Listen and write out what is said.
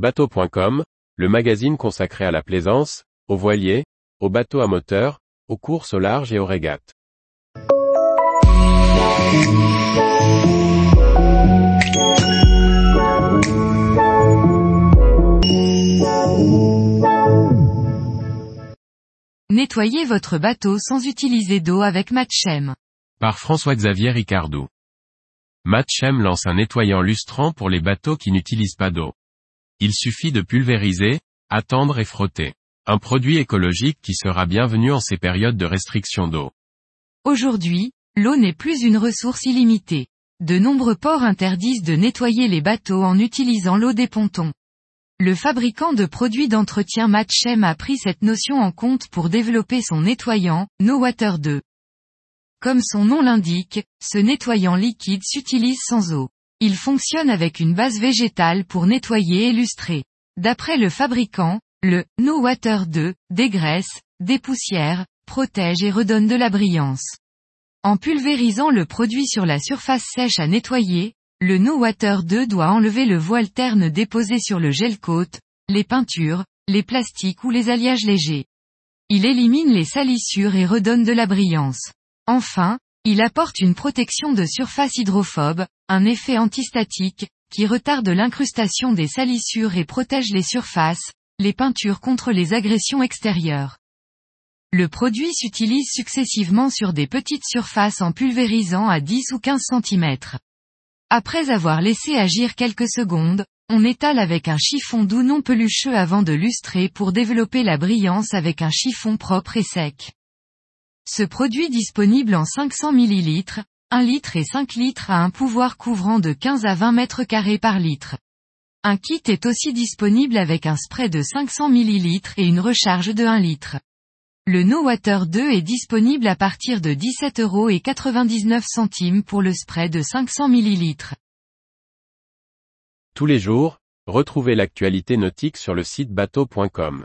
Bateau.com, le magazine consacré à la plaisance, aux voiliers, aux bateaux à moteur, aux courses au large et aux régates. Nettoyez votre bateau sans utiliser d'eau avec Matchem. Par François-Xavier Ricardou. Matchem lance un nettoyant lustrant pour les bateaux qui n'utilisent pas d'eau. Il suffit de pulvériser, attendre et frotter. Un produit écologique qui sera bienvenu en ces périodes de restriction d'eau. Aujourd'hui, l'eau n'est plus une ressource illimitée. De nombreux ports interdisent de nettoyer les bateaux en utilisant l'eau des pontons. Le fabricant de produits d'entretien Matchem a pris cette notion en compte pour développer son nettoyant, No Water 2. Comme son nom l'indique, ce nettoyant liquide s'utilise sans eau. Il fonctionne avec une base végétale pour nettoyer et lustrer. D'après le fabricant, le No Water 2 dégraisse, dépoussière, protège et redonne de la brillance. En pulvérisant le produit sur la surface sèche à nettoyer, le No Water 2 doit enlever le voile terne déposé sur le gel coat, les peintures, les plastiques ou les alliages légers. Il élimine les salissures et redonne de la brillance. Enfin, il apporte une protection de surface hydrophobe, un effet antistatique, qui retarde l'incrustation des salissures et protège les surfaces, les peintures contre les agressions extérieures. Le produit s'utilise successivement sur des petites surfaces en pulvérisant à 10 ou 15 cm. Après avoir laissé agir quelques secondes, on étale avec un chiffon doux non pelucheux avant de lustrer pour développer la brillance avec un chiffon propre et sec. Ce produit disponible en 500 ml, 1 litre et 5 litres a un pouvoir couvrant de 15 à 20 mètres carrés par litre. Un kit est aussi disponible avec un spray de 500 ml et une recharge de 1 litre. Le No Water 2 est disponible à partir de 17,99€ pour le spray de 500 ml. Tous les jours, retrouvez l'actualité nautique sur le site bateau.com.